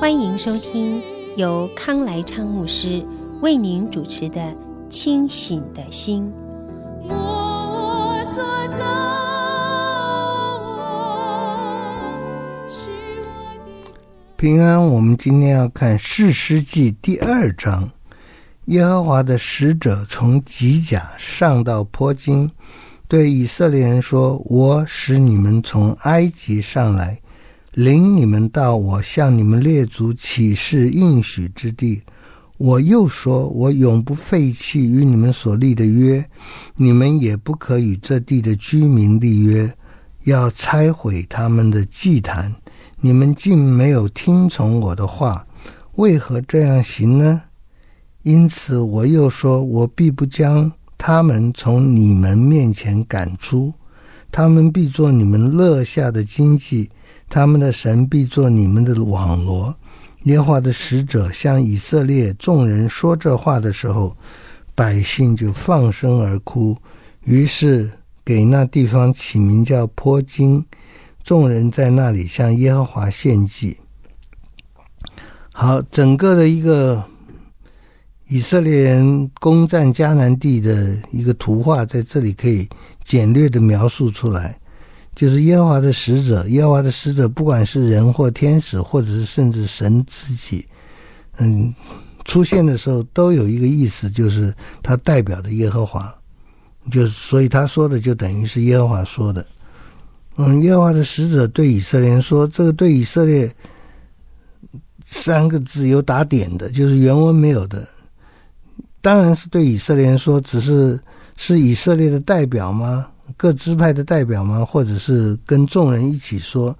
欢迎收听由康来昌牧师为您主持的《清醒的心》。平安，我们今天要看《士师记》第二章。耶和华的使者从吉甲上到坡经，对以色列人说：“我使你们从埃及上来，领你们到我向你们列祖起誓应许之地。我又说，我永不废弃与你们所立的约，你们也不可与这地的居民立约，要拆毁他们的祭坛。你们竟没有听从我的话，为何这样行呢？”因此，我又说，我必不将他们从你们面前赶出，他们必做你们乐下的经济，他们的神必做你们的网罗。耶和华的使者向以色列众人说这话的时候，百姓就放声而哭，于是给那地方起名叫坡金。众人在那里向耶和华献祭。好，整个的一个。以色列人攻占迦南地的一个图画，在这里可以简略的描述出来，就是耶和华的使者，耶和华的使者，不管是人或天使，或者是甚至神自己，嗯，出现的时候都有一个意思，就是他代表的耶和华，就是所以他说的就等于是耶和华说的。嗯，耶和华的使者对以色列说，这个对以色列三个字有打点的，就是原文没有的。当然是对以色列说，只是是以色列的代表吗？各支派的代表吗？或者是跟众人一起说？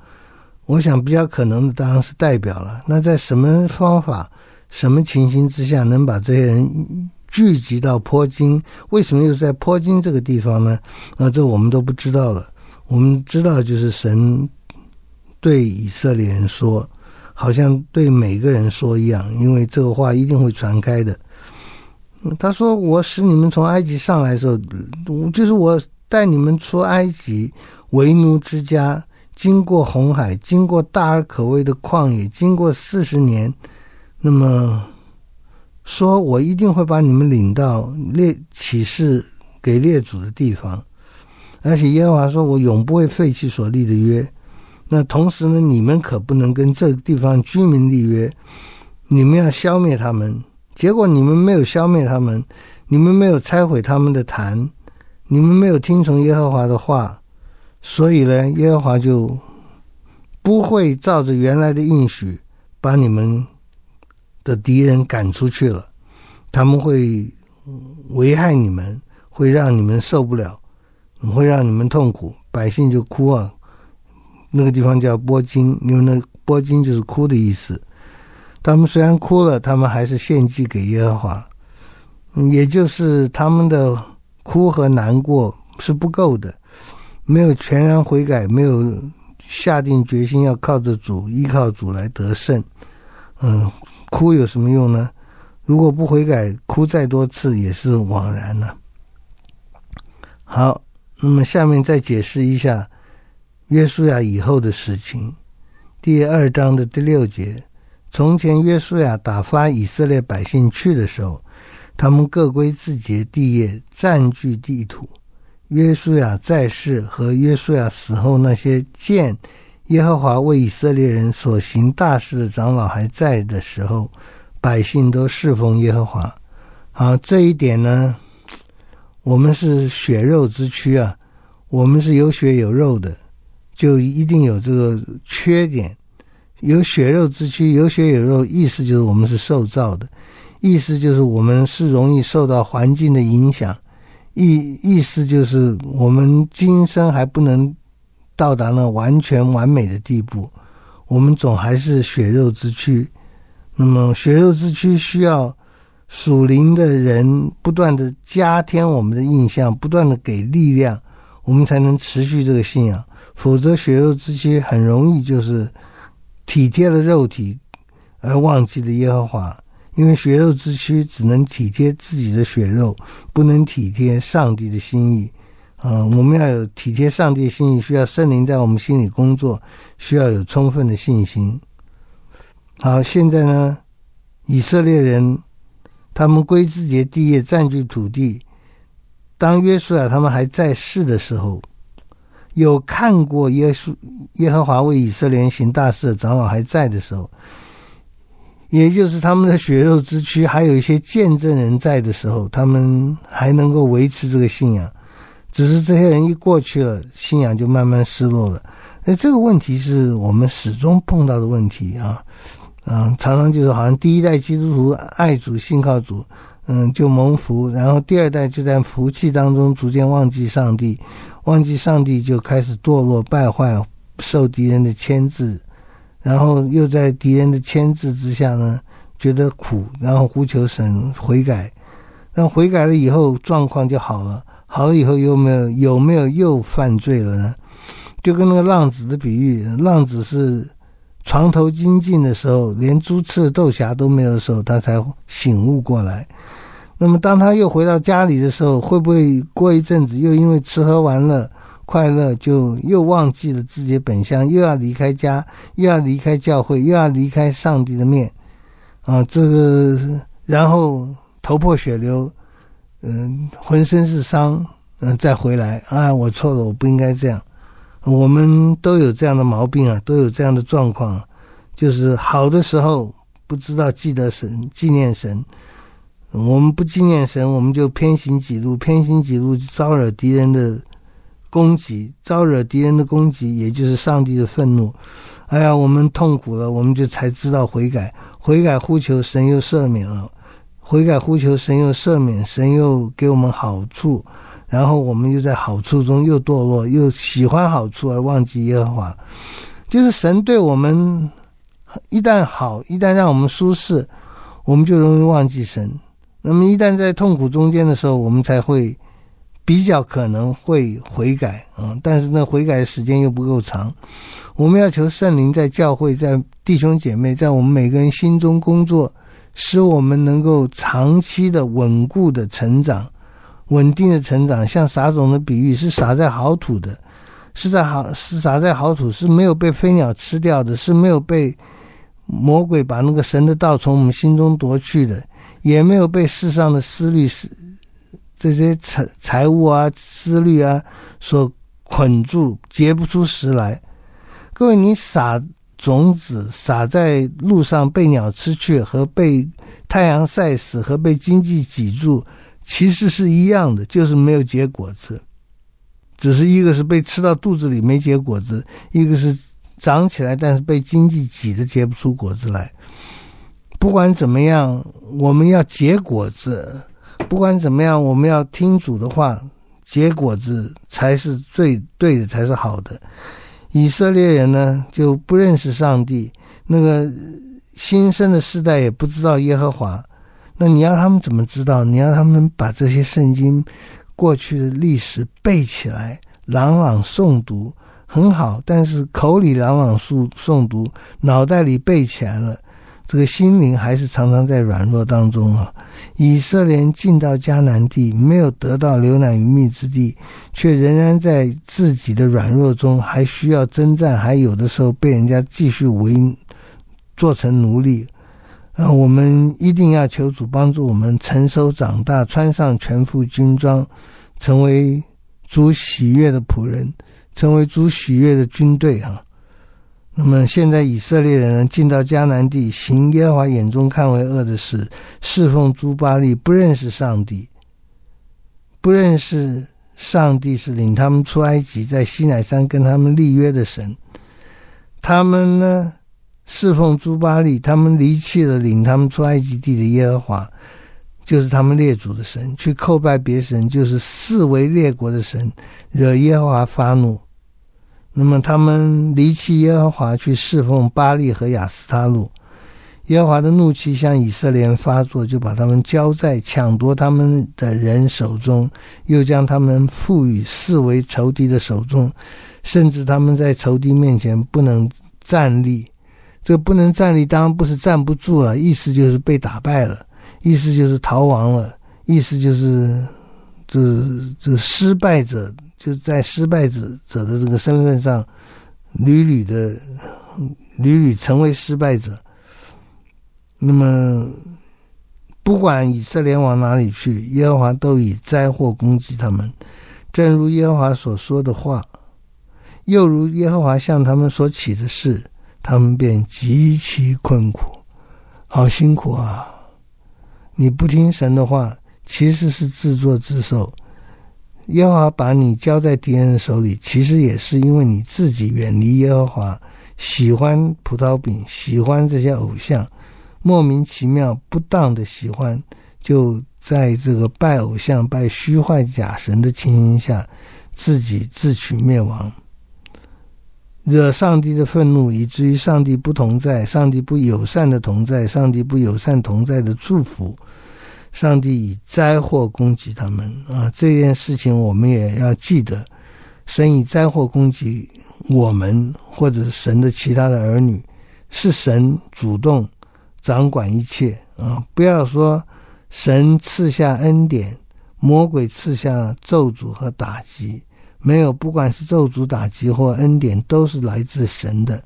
我想比较可能的当然是代表了。那在什么方法、什么情形之下能把这些人聚集到坡经？为什么又在坡经这个地方呢？啊，这我们都不知道了。我们知道就是神对以色列人说，好像对每个人说一样，因为这个话一定会传开的。他说：“我使你们从埃及上来的时候，就是我带你们出埃及为奴之家，经过红海，经过大而可畏的旷野，经过四十年。那么，说我一定会把你们领到列启示给列祖的地方，而且耶和华说我永不会废弃所立的约。那同时呢，你们可不能跟这个地方居民立约，你们要消灭他们。”结果你们没有消灭他们，你们没有拆毁他们的坛，你们没有听从耶和华的话，所以呢，耶和华就不会照着原来的应许把你们的敌人赶出去了。他们会危害你们，会让你们受不了，会让你们痛苦。百姓就哭啊，那个地方叫波金，因为那波金就是哭的意思。他们虽然哭了，他们还是献祭给耶和华，也就是他们的哭和难过是不够的，没有全然悔改，没有下定决心要靠着主、依靠主来得胜。嗯，哭有什么用呢？如果不悔改，哭再多次也是枉然了。好，那么下面再解释一下约书亚以后的事情，第二章的第六节。从前约书亚打发以色列百姓去的时候，他们各归自己的地业，占据地土。约书亚在世和约书亚死后，那些见耶和华为以色列人所行大事的长老还在的时候，百姓都侍奉耶和华。好，这一点呢，我们是血肉之躯啊，我们是有血有肉的，就一定有这个缺点。有血肉之躯，有血有肉，意思就是我们是受造的，意思就是我们是容易受到环境的影响，意意思就是我们今生还不能到达那完全完美的地步，我们总还是血肉之躯。那么血肉之躯需要属灵的人不断的加添我们的印象，不断的给力量，我们才能持续这个信仰。否则血肉之躯很容易就是体贴了肉体，而忘记了耶和华。因为血肉之躯只能体贴自己的血肉，不能体贴上帝的心意。啊，我们要有体贴上帝的心意，需要圣灵在我们心里工作，需要有充分的信心。好，现在呢，以色列人他们归自己的地业，占据土地。当约书亚他们还在世的时候，有看过耶稣耶和华为以色列人行大事的长老还在的时候。也就是他们的血肉之躯，还有一些见证人在的时候，他们还能够维持这个信仰。只是这些人一过去了，信仰就慢慢失落了。那这个问题是我们始终碰到的问题啊，嗯，常常就是好像第一代基督徒爱主信靠主，嗯，就蒙福，然后第二代就在福气当中逐渐忘记上帝，忘记上帝就开始堕落败坏，受敌人的牵制。然后又在敌人的牵制之下呢，觉得苦，然后呼求神悔改，那悔改了以后状况就好了，好了以后有没有有没有又犯罪了呢？就跟那个浪子的比喻，浪子是床头金尽的时候，连猪吃的豆荚都没有的时候，他才醒悟过来。那么当他又回到家里的时候，会不会过一阵子又因为吃喝玩乐？快乐就又忘记了自己本相，又要离开家，又要离开教会，又要离开上帝的面，啊，这个然后头破血流，嗯，浑身是伤，嗯，再回来啊，我错了，我不应该这样。我们都有这样的毛病啊，都有这样的状况，就是好的时候不知道记得神，纪念神，我们不纪念神，我们就偏行己路，偏行己路就招惹敌人的。攻击，招惹敌人的攻击，也就是上帝的愤怒。哎呀，我们痛苦了，我们就才知道悔改，悔改呼求神又赦免了，悔改呼求神又赦免，神又给我们好处，然后我们又在好处中又堕落，又喜欢好处而忘记耶和华。就是神对我们一旦好，一旦让我们舒适，我们就容易忘记神。那么一旦在痛苦中间的时候，我们才会。比较可能会悔改啊，但是呢，悔改的时间又不够长。我们要求圣灵在教会、在弟兄姐妹、在我们每个人心中工作，使我们能够长期的稳固的成长、稳定的成长。像撒种的比喻，是撒在好土的，是在好是撒在好土，是没有被飞鸟吃掉的，是没有被魔鬼把那个神的道从我们心中夺去的，也没有被世上的思虑是。这些财财物啊、思虑啊，所捆住，结不出实来。各位，你撒种子撒在路上，被鸟吃去，和被太阳晒死，和被经济挤住，其实是一样的，就是没有结果子。只是一个是被吃到肚子里没结果子，一个是长起来，但是被经济挤的结不出果子来。不管怎么样，我们要结果子。不管怎么样，我们要听主的话，结果子才是最对的，才是好的。以色列人呢，就不认识上帝，那个新生的世代也不知道耶和华。那你要他们怎么知道？你要他们把这些圣经过去的历史背起来，朗朗诵读，很好。但是口里朗朗诵诵读，脑袋里背起来了。这个心灵还是常常在软弱当中啊！以色列进到迦南地，没有得到流奶与蜜之地，却仍然在自己的软弱中，还需要征战，还有的时候被人家继续为做成奴隶。啊，我们一定要求主帮助我们成熟长大，穿上全副军装，成为主喜悦的仆人，成为主喜悦的军队啊！那么现在以色列人进到迦南地，行耶和华眼中看为恶的事，侍奉朱巴利，不认识上帝，不认识上帝是领他们出埃及，在西乃山跟他们立约的神。他们呢，侍奉朱巴利，他们离弃了领他们出埃及地的耶和华，就是他们列祖的神，去叩拜别神，就是四围列国的神，惹耶和华发怒。那么他们离弃耶和华去侍奉巴力和亚斯他录，耶和华的怒气向以色列人发作，就把他们交在抢夺他们的人手中，又将他们赋予四围仇敌的手中，甚至他们在仇敌面前不能站立。这不能站立，当然不是站不住了，意思就是被打败了，意思就是逃亡了，意思就是这这失败者。就在失败者者的这个身份上，屡屡的屡屡成为失败者。那么，不管以色列往哪里去，耶和华都以灾祸攻击他们，正如耶和华所说的话，又如耶和华向他们所起的誓，他们便极其困苦，好辛苦啊！你不听神的话，其实是自作自受。耶和华把你交在敌人手里，其实也是因为你自己远离耶和华，喜欢葡萄饼，喜欢这些偶像，莫名其妙、不当的喜欢，就在这个拜偶像、拜虚幻假神的情形下，自己自取灭亡，惹上帝的愤怒，以至于上帝不同在，上帝不友善的同在，上帝不友善同在的祝福。上帝以灾祸攻击他们啊！这件事情我们也要记得，神以灾祸攻击我们，或者是神的其他的儿女，是神主动掌管一切啊！不要说神赐下恩典，魔鬼赐下咒诅和打击，没有，不管是咒诅、打击或恩典，都是来自神的。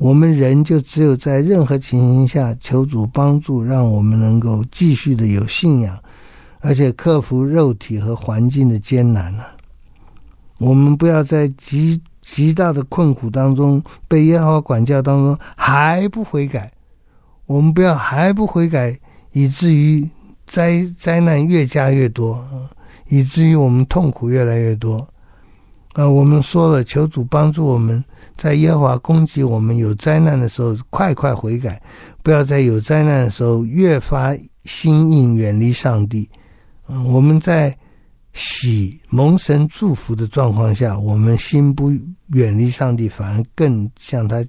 我们人就只有在任何情形下求主帮助，让我们能够继续的有信仰，而且克服肉体和环境的艰难呢、我们不要在极极大的困苦当中被耶和华管教当中还不悔改，我们不要还不悔改，以至于灾灾难越加越多，以至于我们痛苦越来越多。啊，我们说了，求主帮助我们。在耶和华攻击我们有灾难的时候，快快悔改；不要在有灾难的时候越发心硬，远离上帝。嗯，我们在喜蒙神祝福的状况下，我们心不远离上帝，反而更向他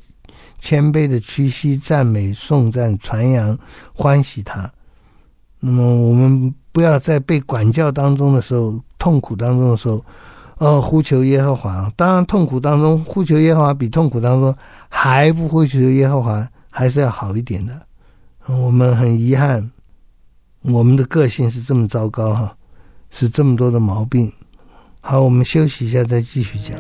谦卑的屈膝赞美、颂赞、传扬、欢喜他。那么，我们不要在被管教当中的时候、痛苦当中的时候。哦，呼求耶和华，当然痛苦当中呼求耶和华比痛苦当中还不呼求耶和华还是要好一点的。我们很遗憾，我们的个性是这么糟糕哈，是这么多的毛病。好，我们休息一下再继续讲。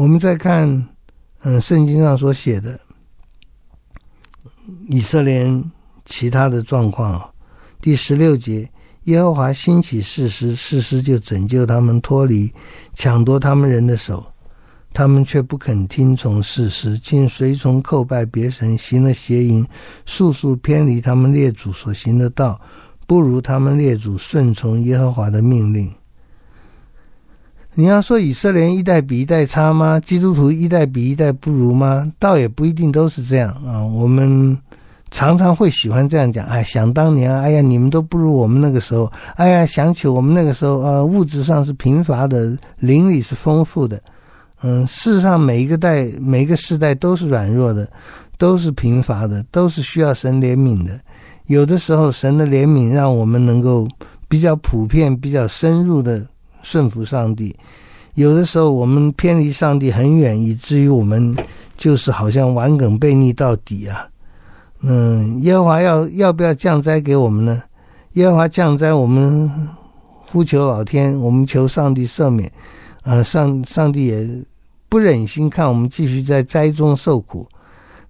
我们再看，嗯，圣经上所写的以色列其他的状况啊，第十六节，耶和华兴起士师，士师就拯救他们脱离抢夺他们人的手。他们却不肯听从士师，竟随从叩拜别神，行了邪淫，速速偏离他们列祖所行的道，不如他们列祖顺从耶和华的命令。你要说以色列一代比一代差吗？基督徒一代比一代不如吗？倒也不一定都是这样啊。我们常常会喜欢这样讲：哎，想当年，哎呀，你们都不如我们那个时候。哎呀，想起我们那个时候，呃，物质上是贫乏的，灵里是丰富的。嗯，事实上，每一个代、每一个世代都是软弱的，都是贫乏的，都是需要神怜悯的。有的时候，神的怜悯让我们能够比较普遍、比较深入的顺服上帝；有的时候，我们偏离上帝很远，以至于我们就是好像顽梗悖逆到底啊。嗯，耶和华要要不要降灾给我们呢？耶和华降灾，我们呼求老天，我们求上帝赦免。啊，上上帝也。不忍心看我们继续在灾中受苦，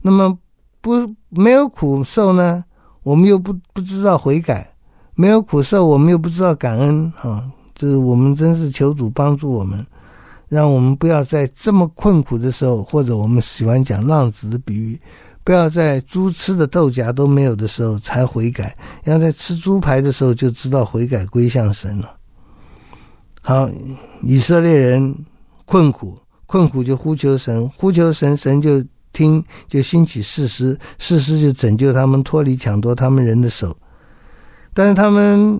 那么不没有苦受呢？我们又不不知道悔改，没有苦受，我们又不知道感恩啊！这是我们真是求主帮助我们，让我们不要在这么困苦的时候，或者我们喜欢讲浪子的比喻，不要在猪吃的豆荚都没有的时候才悔改，要在吃猪排的时候就知道悔改归向神了。好，以色列人困苦。困苦就呼求神，呼求神，神就听，就兴起士师，士师就拯救他们脱离抢夺他们人的手。但是他们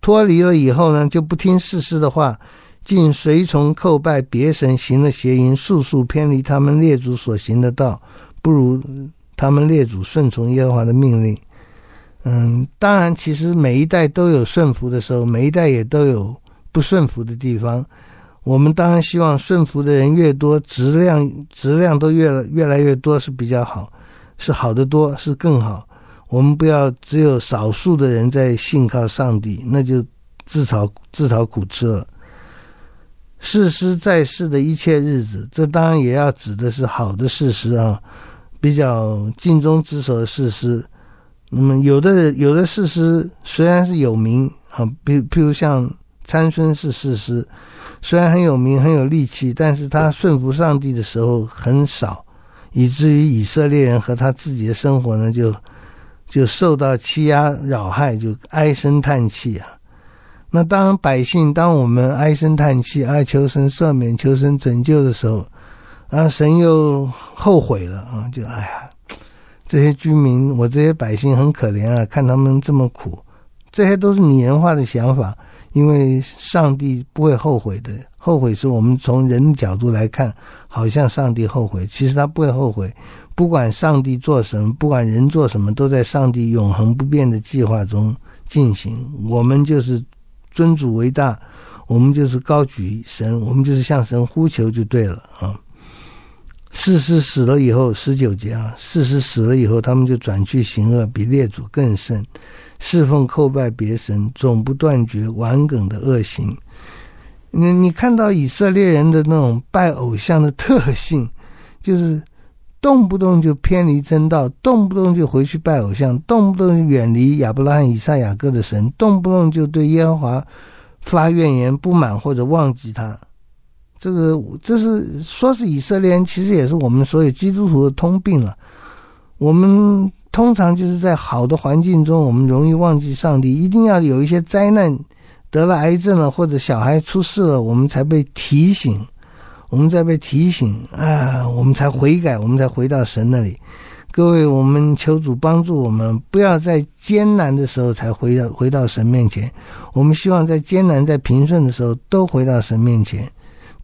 脱离了以后呢，就不听士师的话，竟随从叩拜别神，行了邪淫，速速偏离他们列祖所行的道，不如他们列祖顺从耶和华的命令。嗯，当然，其实每一代都有顺服的时候，每一代也都有不顺服的地方。我们当然希望顺服的人越多，质量质量都越越来越多是比较好，是好得多，是更好。我们不要只有少数的人在信靠上帝，那就自讨自讨苦吃了。士师在世的一切日子，这当然也要指的是好的士师啊，比较尽忠职守的士师。那么有的有的士师虽然是有名啊，比譬如像参孙是士师。虽然很有名，很有力气，但是他顺服上帝的时候很少，以至于以色列人和他自己的生活呢，就就受到欺压扰害，就唉声叹气啊。那当百姓，当我们唉声叹气，哀求神赦免、求神拯救的时候，啊，神又后悔了啊，就哎呀，这些居民，我这些百姓很可怜啊，看他们这么苦，这些都是拟人化的想法。因为上帝不会后悔的，后悔是我们从人的角度来看，好像上帝后悔，其实他不会后悔。不管上帝做什么，不管人做什么，都在上帝永恒不变的计划中进行。我们就是尊主为大，我们就是高举神，我们就是向神呼求就对了啊。士师死了以后，十九节啊，士师死了以后，他们就转去行恶，比列祖更甚。侍奉叩拜别神，总不断绝顽梗的恶行。你你看到以色列人的那种拜偶像的特性，就是动不动就偏离真道，动不动就回去拜偶像，动不动就远离亚伯拉罕、以撒、雅各的神，动不动就对耶和华发怨言、不满或者忘记他。这个这是说是以色列人，其实也是我们所有基督徒的通病了。我们。通常就是在好的环境中，我们容易忘记上帝。一定要有一些灾难，得了癌症了，或者小孩出事了，我们才被提醒，我们在被提醒啊，我们才悔改，我们才回到神那里。各位，我们求主帮助我们，不要在艰难的时候才回到回到神面前。我们希望在艰难、在平顺的时候都回到神面前。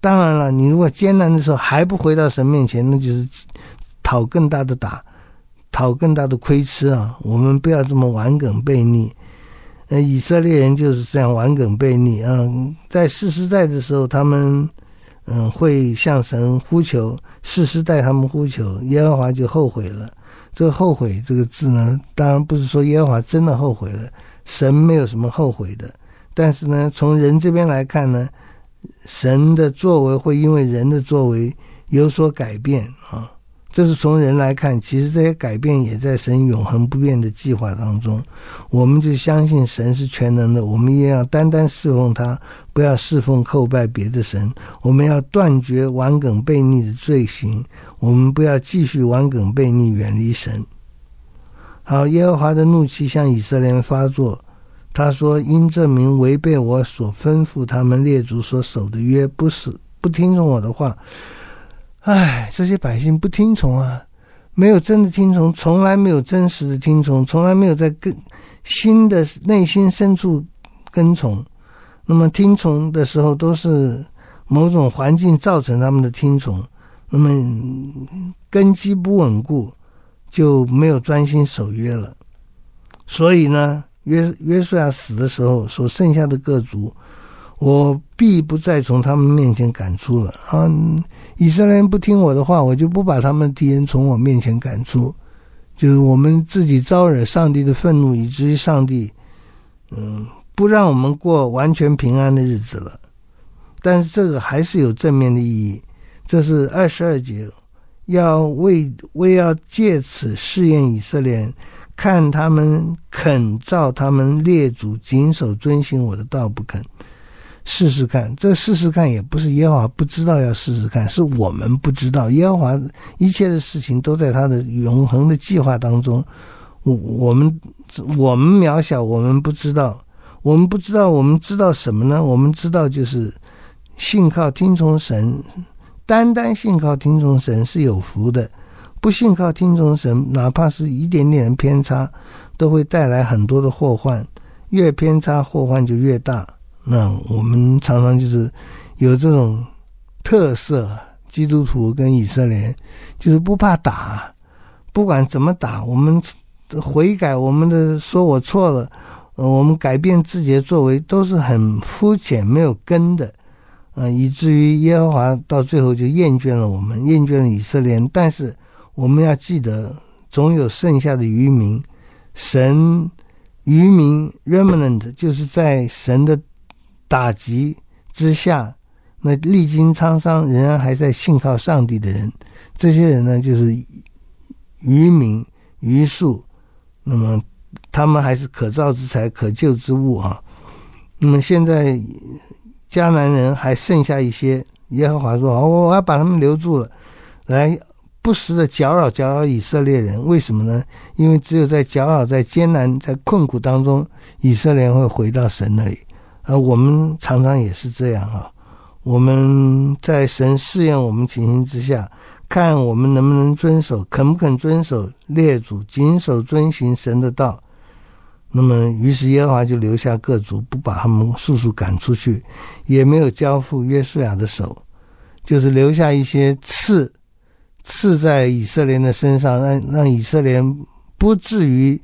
当然了，你如果艰难的时候还不回到神面前，那就是讨更大的打。讨更大的亏吃啊！我们不要这么顽梗悖逆。呃，以色列人就是这样顽梗悖逆啊。在士师代的时候，他们嗯会向神呼求，士师代他们呼求，耶和华就后悔了。这个“后悔”这个字呢，当然不是说耶和华真的后悔了，神没有什么后悔的。但是呢，从人这边来看呢，神的作为会因为人的作为有所改变啊。这是从人来看，其实这些改变也在神永恒不变的计划当中。我们就相信神是全能的，我们也要单单侍奉他，不要侍奉叩拜别的神。我们要断绝顽梗悖逆的罪行，我们不要继续顽梗悖逆，远离神。好，耶和华的怒气向以色列人发作，他说：“因这民违背我所吩咐他们列祖所守的约，不是不听从我的话。”唉，这些百姓不听从啊，没有真的听从，从来没有真实的听从，从来没有在跟心的内心深处跟从。那么听从的时候，都是某种环境造成他们的听从。那么根基不稳固，就没有专心守约了。所以呢，约约书亚死的时候，所剩下的各族，我必不再从他们面前赶出了啊。以色列人不听我的话，我就不把他们敌人从我面前赶出，就是我们自己招惹上帝的愤怒，以至于上帝，嗯，不让我们过完全平安的日子了。但是这个还是有正面的意义，这是二十二节，要为为要借此试验以色列人，看他们肯照他们列祖谨守遵行我的道不肯。试试看，这试试看也不是耶和华不知道要试试看，是我们不知道。耶和华一切的事情都在他的永恒的计划当中，我我们我们渺小，我们不知道，我们不知道，我们知道什么呢？我们知道就是信靠听从神，单单信靠听从神是有福的，不信靠听从神，哪怕是一点点偏差，都会带来很多的祸患，越偏差祸患就越大。那我们常常就是有这种特色，基督徒跟以色列就是不怕打，不管怎么打，我们悔改，我们的说我错了，呃，我们改变自己的作为都是很肤浅、没有根的，呃，以至于耶和华到最后就厌倦了我们，厌倦了以色列。但是我们要记得，总有剩下的余民，神余民 （remnant） 就是在神的。打击之下，那历经沧桑仍然还在信靠上帝的人，这些人呢，就是愚民余数。那么他们还是可造之材、可救之物啊。那么现在迦南人还剩下一些，耶和华说：“我我要把他们留住了，来不时的搅扰搅扰以色列人。为什么呢？因为只有在搅扰、在艰难、在困苦当中，以色列人会回到神那里。”呃，我们常常也是这样啊。我们在神试验我们情形之下，看我们能不能遵守，肯不肯遵守列祖谨守遵行神的道。那么，于是耶和华就留下各族，不把他们速速赶出去，也没有交付约书亚的手，就是留下一些刺，刺在以色列的身上，让让以色列不至于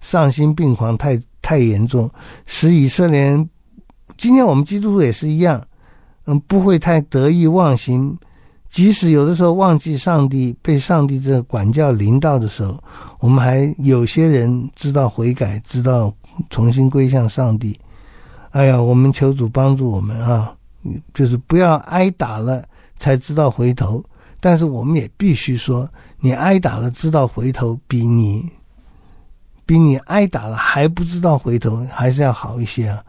丧心病狂太太严重，使以色列。今天我们基督徒也是一样，嗯，不会太得意忘形。即使有的时候忘记上帝，被上帝这管教临到的时候，我们还有些人知道悔改，知道重新归向上帝。哎呀，我们求主帮助我们啊，就是不要挨打了才知道回头。但是我们也必须说，你挨打了知道回头，比你比你挨打了还不知道回头还是要好一些啊。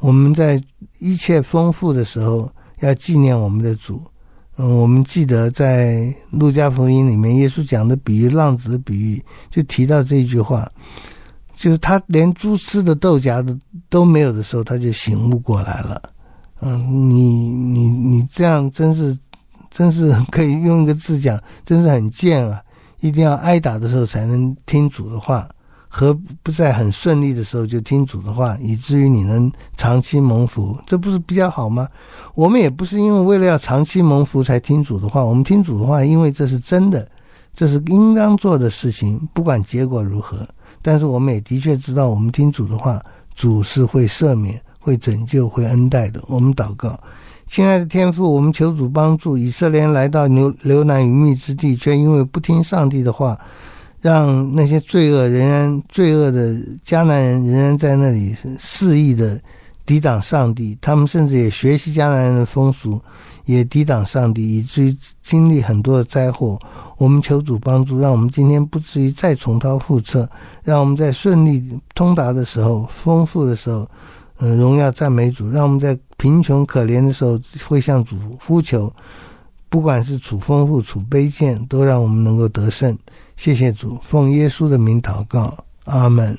我们在一切丰富的时候，要纪念我们的主。嗯，我们记得在路加福音里面，耶稣讲的比喻，浪子比喻，就提到这句话，就是他连猪吃的豆荚的都没有的时候，他就醒悟过来了。嗯，你你你这样真是，真是可以用一个字讲，真是很贱啊！一定要挨打的时候才能听主的话。和不在很顺利的时候就听主的话，以至于你能长期蒙福，这不是比较好吗？我们也不是因为为了要长期蒙福才听主的话，我们听主的话，因为这是真的，这是应当做的事情，不管结果如何。但是我们也的确知道，我们听主的话，主是会赦免、会拯救、会恩待的。我们祷告，亲爱的天父，我们求主帮助以色列来到流流奶与蜜之地，却因为不听上帝的话。让那些罪恶仍然罪恶的迦南人仍然在那里肆意的抵挡上帝，他们甚至也学习迦南人的风俗，也抵挡上帝，以至于经历很多的灾祸。我们求主帮助，让我们今天不至于再重蹈覆辙，让我们在顺利通达的时候、丰富的时候，呃，荣耀赞美主；让我们在贫穷可怜的时候，会向主呼求。不管是处丰富、处卑贱，都让我们能够得胜。谢谢主，奉耶稣的名祷告，阿门。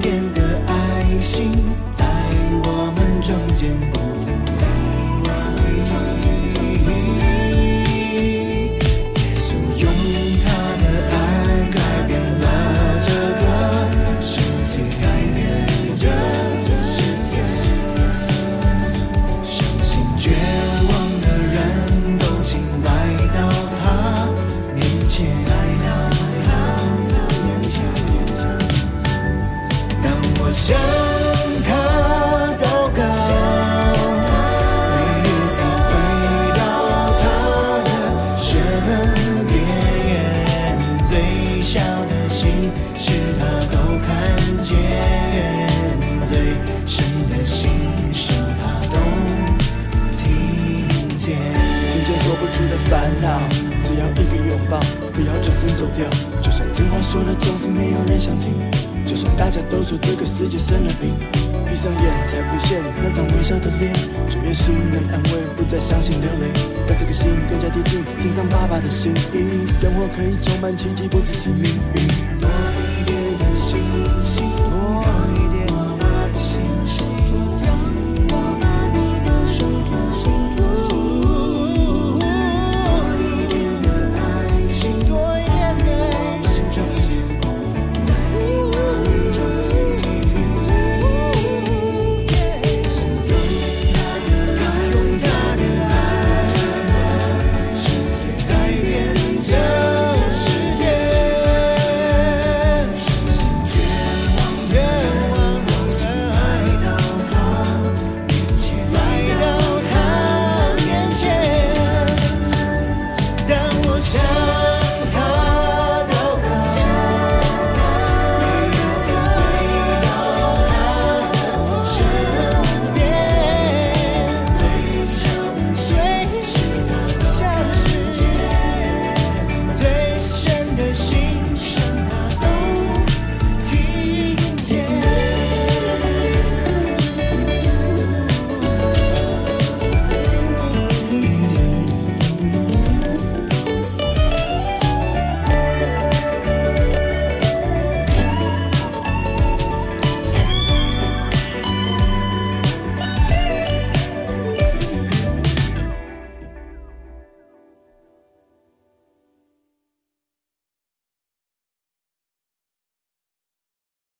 点的爱心在我们中间。烦恼，只要一个拥抱，不要转身走掉。就算真话说了，总是没有人想听。就算大家都说这个世界生了病，闭上眼才浮现那张微笑的脸。主耶稣能安慰，不再伤心流泪，让这个心更加贴近，听上爸爸的心意。生活可以充满奇迹，不只是命运。